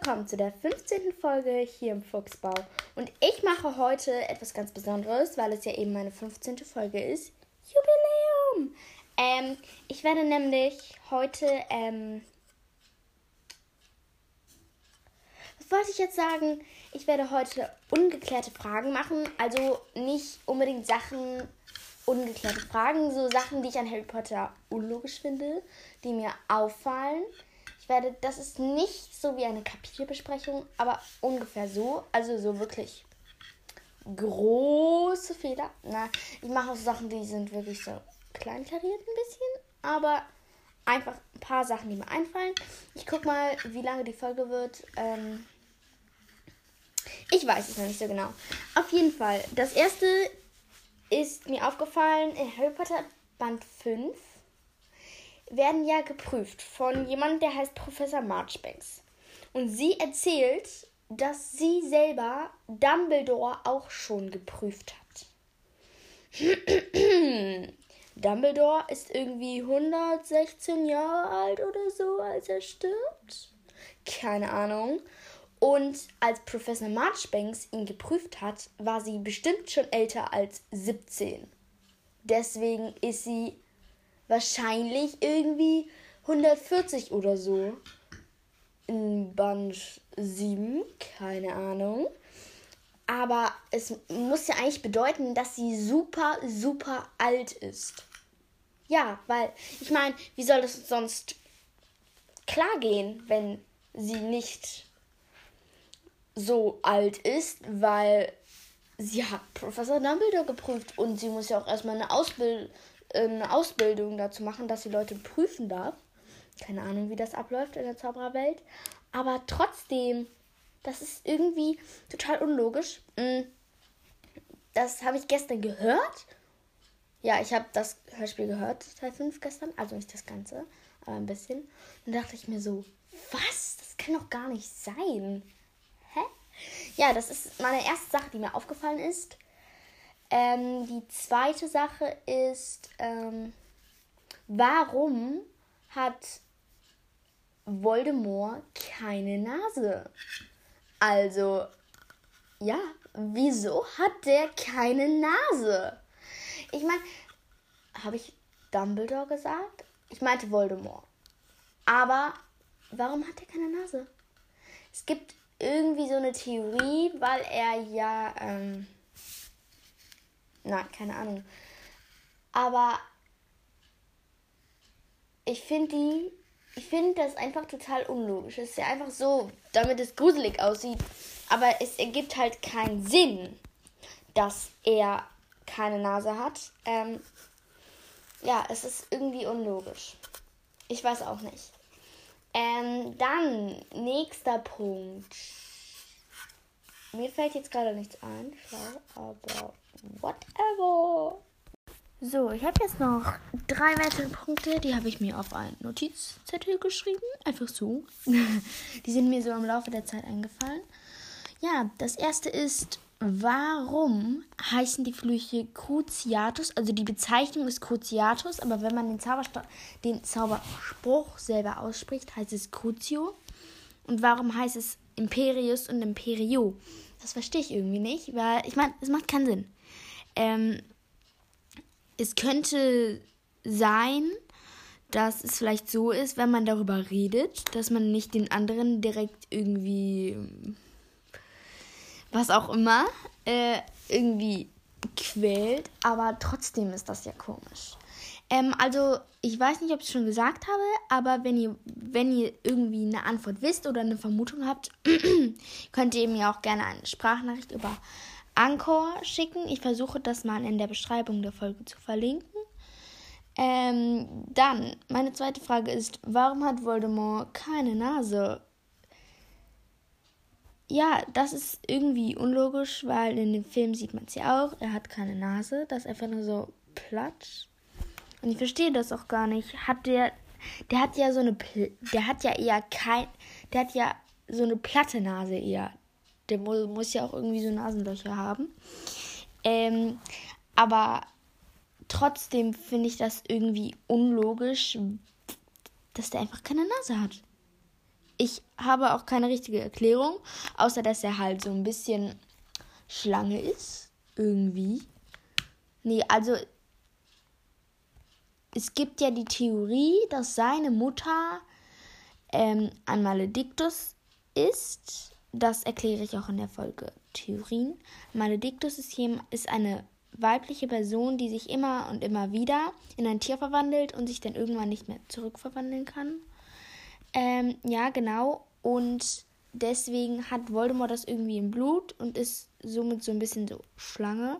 Willkommen zu der 15. Folge hier im Fuchsbau. Und ich mache heute etwas ganz Besonderes, weil es ja eben meine 15. Folge ist. Jubiläum! Ähm, ich werde nämlich heute, ähm, was wollte ich jetzt sagen? Ich werde heute ungeklärte Fragen machen. Also nicht unbedingt Sachen, ungeklärte Fragen, so Sachen, die ich an Harry Potter unlogisch finde, die mir auffallen werde, das ist nicht so wie eine Kapitelbesprechung, aber ungefähr so. Also so wirklich große Fehler. Na, ich mache auch Sachen, die sind wirklich so kleinkariert ein bisschen, aber einfach ein paar Sachen, die mir einfallen. Ich guck mal, wie lange die Folge wird. Ähm ich weiß es noch nicht so genau. Auf jeden Fall, das erste ist mir aufgefallen in Harry Potter Band 5 werden ja geprüft von jemandem, der heißt Professor Marchbanks. Und sie erzählt, dass sie selber Dumbledore auch schon geprüft hat. Dumbledore ist irgendwie 116 Jahre alt oder so, als er stirbt. Keine Ahnung. Und als Professor Marchbanks ihn geprüft hat, war sie bestimmt schon älter als 17. Deswegen ist sie wahrscheinlich irgendwie 140 oder so. In Band 7, keine Ahnung. Aber es muss ja eigentlich bedeuten, dass sie super, super alt ist. Ja, weil ich meine, wie soll das sonst klar gehen, wenn sie nicht so alt ist, weil sie hat Professor Dumbledore geprüft und sie muss ja auch erstmal eine Ausbildung eine Ausbildung dazu machen, dass sie Leute prüfen darf. Keine Ahnung, wie das abläuft in der Zaubererwelt. Aber trotzdem, das ist irgendwie total unlogisch. Mm, das habe ich gestern gehört. Ja, ich habe das Hörspiel gehört, Teil 5 gestern. Also nicht das Ganze, aber ein bisschen. Dann dachte ich mir so, was? Das kann doch gar nicht sein. Hä? Ja, das ist meine erste Sache, die mir aufgefallen ist. Ähm, die zweite Sache ist, ähm, warum hat Voldemort keine Nase? Also, ja, wieso hat der keine Nase? Ich meine, habe ich Dumbledore gesagt? Ich meinte Voldemort. Aber warum hat er keine Nase? Es gibt irgendwie so eine Theorie, weil er ja ähm, na, keine Ahnung. Aber ich finde die. Ich finde das einfach total unlogisch. Es ist ja einfach so, damit es gruselig aussieht. Aber es ergibt halt keinen Sinn, dass er keine Nase hat. Ähm, ja, es ist irgendwie unlogisch. Ich weiß auch nicht. Ähm, dann, nächster Punkt. Mir fällt jetzt gerade nichts ein, schlau, aber whatever. So, ich habe jetzt noch drei weitere Punkte, die habe ich mir auf einen Notizzettel geschrieben. Einfach so. die sind mir so im Laufe der Zeit eingefallen. Ja, das erste ist, warum heißen die Flüche Cruciatus? Also die Bezeichnung ist Cruciatus, aber wenn man den, Zaubersta den Zauberspruch selber ausspricht, heißt es Crucio. Und warum heißt es Imperius und Imperio? Das verstehe ich irgendwie nicht, weil ich meine, es macht keinen Sinn. Ähm, es könnte sein, dass es vielleicht so ist, wenn man darüber redet, dass man nicht den anderen direkt irgendwie, was auch immer, äh, irgendwie quält, aber trotzdem ist das ja komisch. Ähm, also, ich weiß nicht, ob ich es schon gesagt habe, aber wenn ihr, wenn ihr irgendwie eine Antwort wisst oder eine Vermutung habt, könnt ihr mir auch gerne eine Sprachnachricht über Anchor schicken. Ich versuche das mal in der Beschreibung der Folge zu verlinken. Ähm, dann, meine zweite Frage ist, warum hat Voldemort keine Nase? Ja, das ist irgendwie unlogisch, weil in dem Film sieht man es ja auch. Er hat keine Nase. Das ist einfach nur so platt. Und ich verstehe das auch gar nicht. Hat der, der hat ja so eine, der hat ja eher kein, der hat ja so eine platte Nase eher. Der muss, ja auch irgendwie so Nasenlöcher haben. Ähm, aber trotzdem finde ich das irgendwie unlogisch, dass der einfach keine Nase hat. ich habe auch keine richtige Erklärung, außer dass er halt so ein bisschen Schlange ist. Irgendwie. Nee, also es gibt ja die Theorie, dass seine Mutter ähm, ein Malediktus ist. Das erkläre ich auch in der Folge Theorien. Hier, ist eine weibliche Person, die sich immer und immer wieder in ein Tier verwandelt und sich dann irgendwann nicht mehr zurückverwandeln kann. Ähm, ja, genau. Und deswegen hat Voldemort das irgendwie im Blut und ist somit so ein bisschen so Schlange.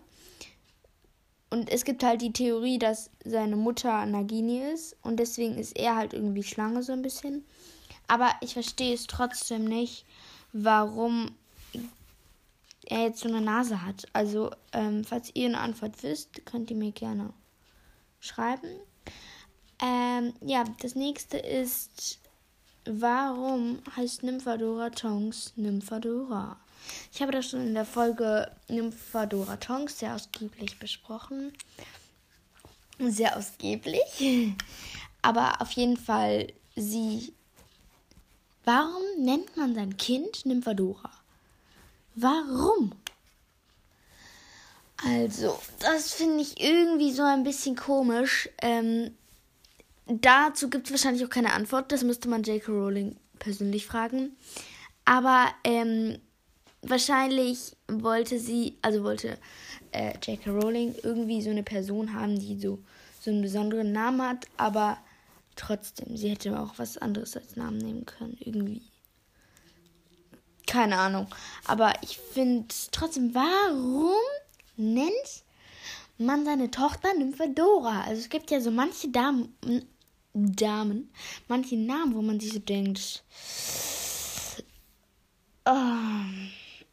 Und es gibt halt die Theorie, dass seine Mutter Nagini ist und deswegen ist er halt irgendwie Schlange so ein bisschen. Aber ich verstehe es trotzdem nicht, warum er jetzt so eine Nase hat. Also, ähm, falls ihr eine Antwort wisst, könnt ihr mir gerne schreiben. Ähm, ja, das nächste ist, warum heißt Nymphadora Tongs Nymphadora? Ich habe das schon in der Folge Nymphadora Tongs sehr ausgiebig besprochen. Sehr ausgiebig. Aber auf jeden Fall, sie. Warum nennt man sein Kind Nymphadora? Warum? Also, das finde ich irgendwie so ein bisschen komisch. Ähm, dazu gibt es wahrscheinlich auch keine Antwort. Das müsste man J.K. Rowling persönlich fragen. Aber ähm, wahrscheinlich wollte sie, also wollte äh, J.K. Rowling irgendwie so eine Person haben, die so, so einen besonderen Namen hat, aber trotzdem, sie hätte auch was anderes als Namen nehmen können, irgendwie. Keine Ahnung. Aber ich finde trotzdem, warum nennt man seine Tochter Nymphadora? Also es gibt ja so manche Damen, Damen, manche Namen, wo man sich so denkt, oh,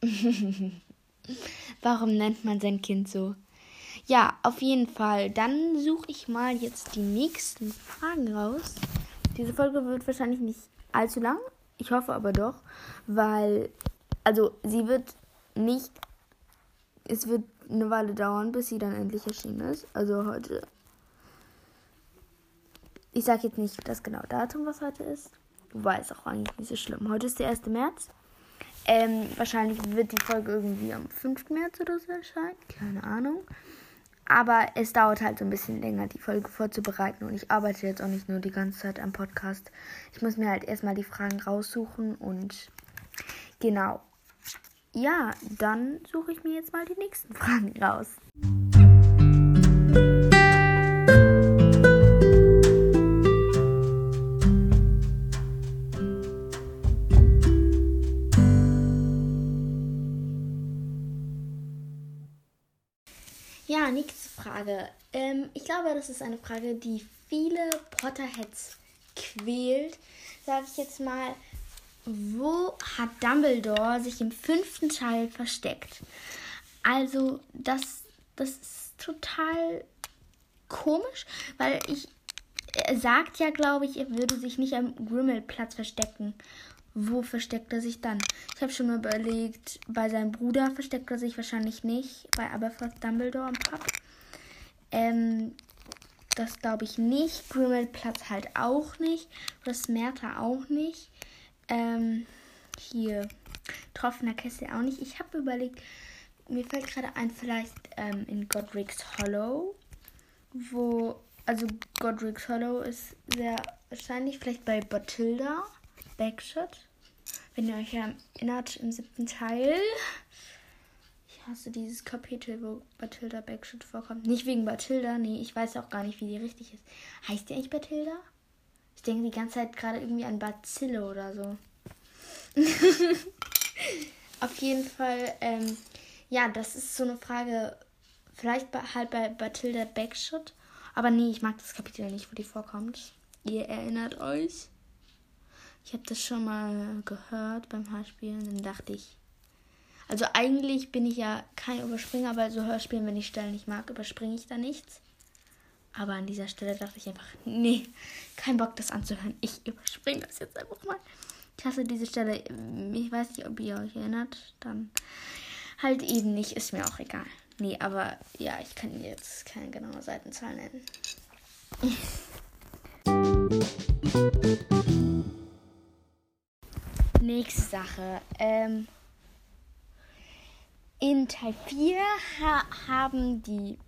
warum nennt man sein Kind so? Ja, auf jeden Fall. Dann suche ich mal jetzt die nächsten Fragen raus. Diese Folge wird wahrscheinlich nicht allzu lang. Ich hoffe aber doch, weil, also sie wird nicht, es wird eine Weile dauern, bis sie dann endlich erschienen ist. Also heute. Ich sage jetzt nicht das genaue Datum, was heute ist. Wobei es auch eigentlich nicht so schlimm. Heute ist der 1. März. Ähm, wahrscheinlich wird die Folge irgendwie am 5. März oder so erscheinen. Keine Ahnung. Aber es dauert halt so ein bisschen länger, die Folge vorzubereiten. Und ich arbeite jetzt auch nicht nur die ganze Zeit am Podcast. Ich muss mir halt erstmal die Fragen raussuchen und genau. Ja, dann suche ich mir jetzt mal die nächsten Fragen raus. Frage. Ähm, ich glaube, das ist eine Frage, die viele Potterheads quält. Sag ich jetzt mal, wo hat Dumbledore sich im fünften Teil versteckt? Also, das, das ist total komisch, weil ich. Er sagt ja, glaube ich, er würde sich nicht am Grimmelplatz verstecken. Wo versteckt er sich dann? Ich habe schon mal überlegt, bei seinem Bruder versteckt er sich wahrscheinlich nicht, bei Aberforth Dumbledore am Pub. Ähm, das glaube ich nicht. Grimmelplatz halt auch nicht. Oder Smerta auch nicht. Ähm, hier. Troffener Kessel auch nicht. Ich habe überlegt, mir fällt gerade ein, vielleicht ähm, in Godric's Hollow, wo, also Godric's Hollow ist sehr wahrscheinlich, vielleicht bei Bathilda, Backshot. Wenn ihr euch erinnert, im siebten Teil. Hasse dieses Kapitel, wo Bathilda Backshot vorkommt. Nicht wegen Bathilda, nee, ich weiß auch gar nicht, wie die richtig ist. Heißt die eigentlich Bathilda? Ich denke die ganze Zeit gerade irgendwie an Bazille oder so. Auf jeden Fall, ähm, ja, das ist so eine Frage, vielleicht halt bei Bathilda Backshot. Aber nee, ich mag das Kapitel nicht, wo die vorkommt. Ihr erinnert euch? Ich habe das schon mal gehört beim Hörspielen. Dann dachte ich. Also eigentlich bin ich ja kein Überspringer, aber so Hörspielen, wenn ich Stellen nicht mag, überspringe ich da nichts. Aber an dieser Stelle dachte ich einfach, nee, kein Bock, das anzuhören. Ich überspringe das jetzt einfach mal. Ich hasse diese Stelle. Ich weiß nicht, ob ihr euch erinnert. Dann halt eben nicht. Ist mir auch egal. Nee, aber ja, ich kann jetzt keine genaue Seitenzahl nennen. nächste Sache. Ähm, in Teil 4 ha haben die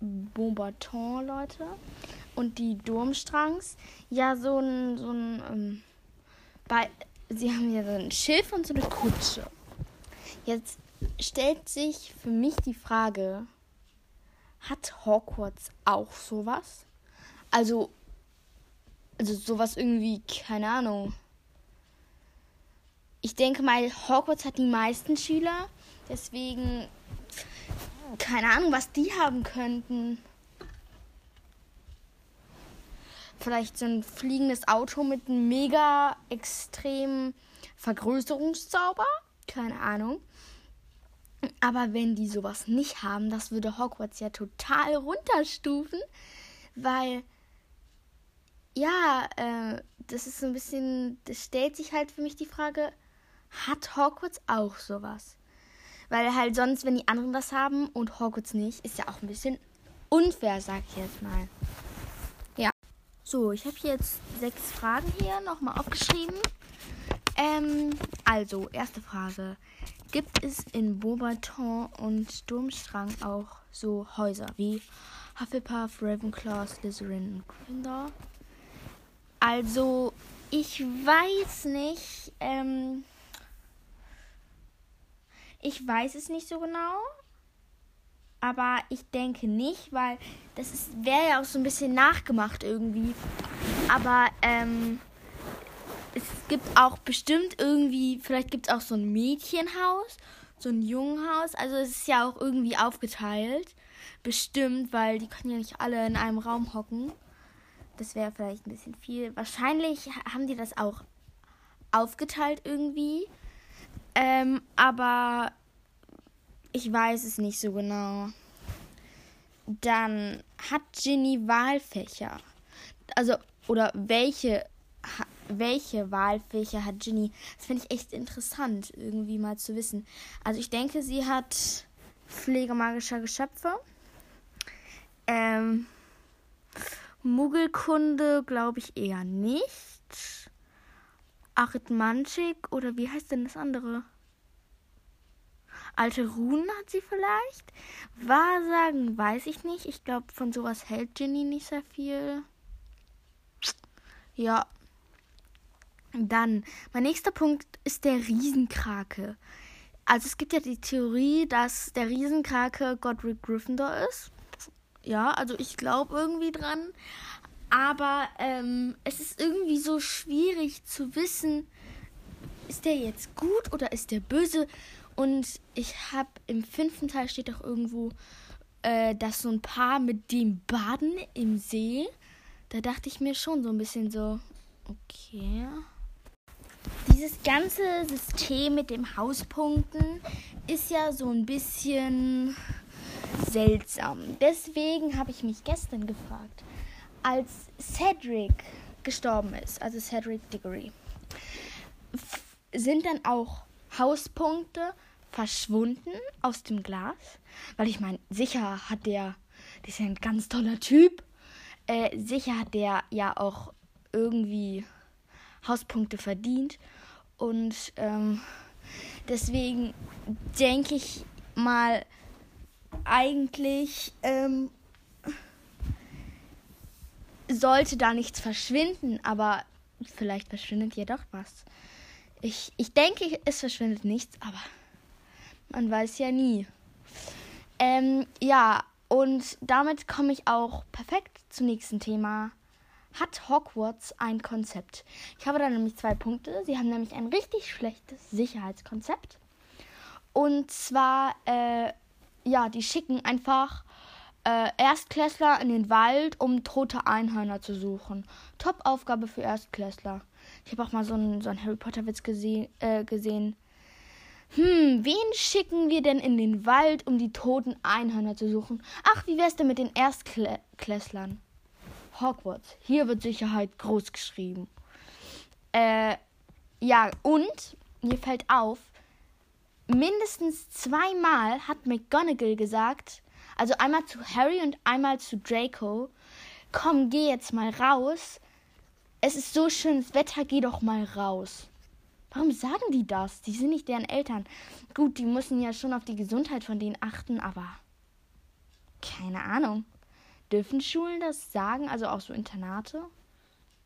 Bombarton-Leute und die Durmstrangs ja so ein, so ein ähm, bei, sie haben ja so ein Schiff und so eine Kutsche. Jetzt stellt sich für mich die Frage, hat Hogwarts auch sowas? Also, also sowas irgendwie, keine Ahnung. Ich denke mal, Hogwarts hat die meisten Schüler, deswegen keine Ahnung, was die haben könnten. Vielleicht so ein fliegendes Auto mit einem mega extremen Vergrößerungszauber? Keine Ahnung. Aber wenn die sowas nicht haben, das würde Hogwarts ja total runterstufen, weil ja, äh, das ist so ein bisschen, das stellt sich halt für mich die Frage, hat Hogwarts auch sowas? Weil halt sonst, wenn die anderen das haben und Hogwarts nicht, ist ja auch ein bisschen unfair, sag ich jetzt mal. Ja. So, ich habe jetzt sechs Fragen hier nochmal aufgeschrieben. Ähm, also, erste Frage. Gibt es in Beaubaton und Durmstrang auch so Häuser wie Hufflepuff, Ravenclaw, Slytherin und Gryffindor? Also, ich weiß nicht. Ähm, ich weiß es nicht so genau. Aber ich denke nicht, weil das wäre ja auch so ein bisschen nachgemacht irgendwie. Aber ähm, es gibt auch bestimmt irgendwie, vielleicht gibt es auch so ein Mädchenhaus, so ein Jungenhaus. Also es ist ja auch irgendwie aufgeteilt. Bestimmt, weil die können ja nicht alle in einem Raum hocken. Das wäre vielleicht ein bisschen viel. Wahrscheinlich haben die das auch aufgeteilt irgendwie. Ähm, aber ich weiß es nicht so genau. Dann hat Ginny Wahlfächer. Also, oder welche, welche Wahlfächer hat Ginny? Das finde ich echt interessant, irgendwie mal zu wissen. Also, ich denke, sie hat Pflege magischer Geschöpfe. Ähm, Muggelkunde glaube ich eher nicht. Arithmantik oder wie heißt denn das andere? Alte Runen hat sie vielleicht. Wahrsagen weiß ich nicht. Ich glaube, von sowas hält Ginny nicht sehr viel. Ja. Dann, mein nächster Punkt ist der Riesenkrake. Also es gibt ja die Theorie, dass der Riesenkrake Godric Gryffindor ist. Ja, also ich glaube irgendwie dran. Aber ähm, es ist irgendwie so schwierig zu wissen, ist der jetzt gut oder ist der böse? Und ich habe im fünften Teil steht auch irgendwo, äh, dass so ein Paar mit dem Baden im See. Da dachte ich mir schon so ein bisschen so, okay. Dieses ganze System mit dem Hauspunkten ist ja so ein bisschen seltsam. Deswegen habe ich mich gestern gefragt, als Cedric gestorben ist, also Cedric Diggory, sind dann auch Hauspunkte verschwunden aus dem Glas? Weil ich meine, sicher hat der, der ist ja ein ganz toller Typ, äh, sicher hat der ja auch irgendwie Hauspunkte verdient. Und ähm, deswegen denke ich mal, eigentlich ähm, sollte da nichts verschwinden, aber vielleicht verschwindet ja doch was. Ich, ich denke, es verschwindet nichts, aber man weiß ja nie. Ähm, ja, und damit komme ich auch perfekt zum nächsten Thema. Hat Hogwarts ein Konzept? Ich habe da nämlich zwei Punkte. Sie haben nämlich ein richtig schlechtes Sicherheitskonzept. Und zwar, äh, ja, die schicken einfach äh, Erstklässler in den Wald, um tote Einhörner zu suchen. Top-Aufgabe für Erstklässler. Ich habe auch mal so einen, so einen Harry Potter-Witz gese äh, gesehen. Hm, wen schicken wir denn in den Wald, um die toten Einhörner zu suchen? Ach, wie wär's denn mit den Erstklässlern? Hogwarts. Hier wird Sicherheit groß geschrieben. Äh, ja, und mir fällt auf, mindestens zweimal hat McGonagall gesagt, also einmal zu Harry und einmal zu Draco, komm, geh jetzt mal raus. Es ist so schönes Wetter, geh doch mal raus. Warum sagen die das? Die sind nicht deren Eltern. Gut, die müssen ja schon auf die Gesundheit von denen achten, aber keine Ahnung. Dürfen Schulen das sagen? Also auch so Internate?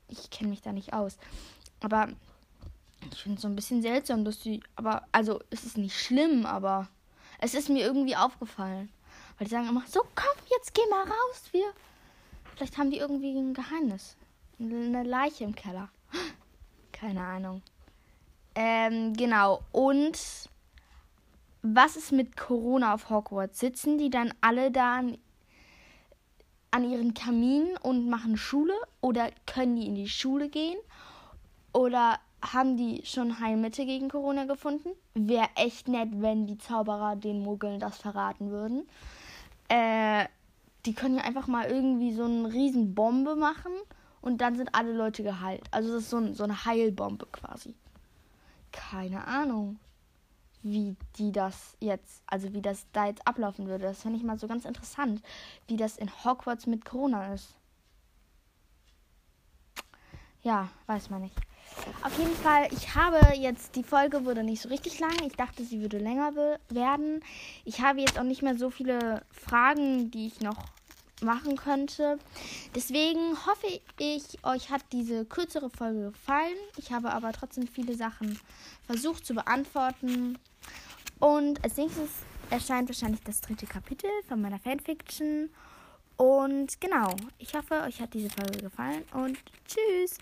Ich kenne mich da nicht aus. Aber ich finde es so ein bisschen seltsam, dass die. Aber, also, es ist nicht schlimm, aber es ist mir irgendwie aufgefallen. Weil die sagen immer, so komm, jetzt geh mal raus, wir. Vielleicht haben die irgendwie ein Geheimnis. Eine Leiche im Keller. Keine Ahnung. Ähm, genau. Und was ist mit Corona auf Hogwarts? Sitzen die dann alle da an, an ihren Kaminen und machen Schule? Oder können die in die Schule gehen? Oder haben die schon Heilmittel gegen Corona gefunden? Wäre echt nett, wenn die Zauberer den Muggeln das verraten würden. Äh, die können ja einfach mal irgendwie so eine riesen Bombe machen und dann sind alle Leute geheilt. Also das ist so, ein, so eine Heilbombe quasi. Keine Ahnung, wie die das jetzt, also wie das da jetzt ablaufen würde. Das fände ich mal so ganz interessant, wie das in Hogwarts mit Corona ist. Ja, weiß man nicht. Auf jeden Fall, ich habe jetzt, die Folge wurde nicht so richtig lang. Ich dachte, sie würde länger werden. Ich habe jetzt auch nicht mehr so viele Fragen, die ich noch machen könnte. Deswegen hoffe ich, euch hat diese kürzere Folge gefallen. Ich habe aber trotzdem viele Sachen versucht zu beantworten. Und als nächstes erscheint wahrscheinlich das dritte Kapitel von meiner Fanfiction. Und genau, ich hoffe, euch hat diese Folge gefallen und tschüss.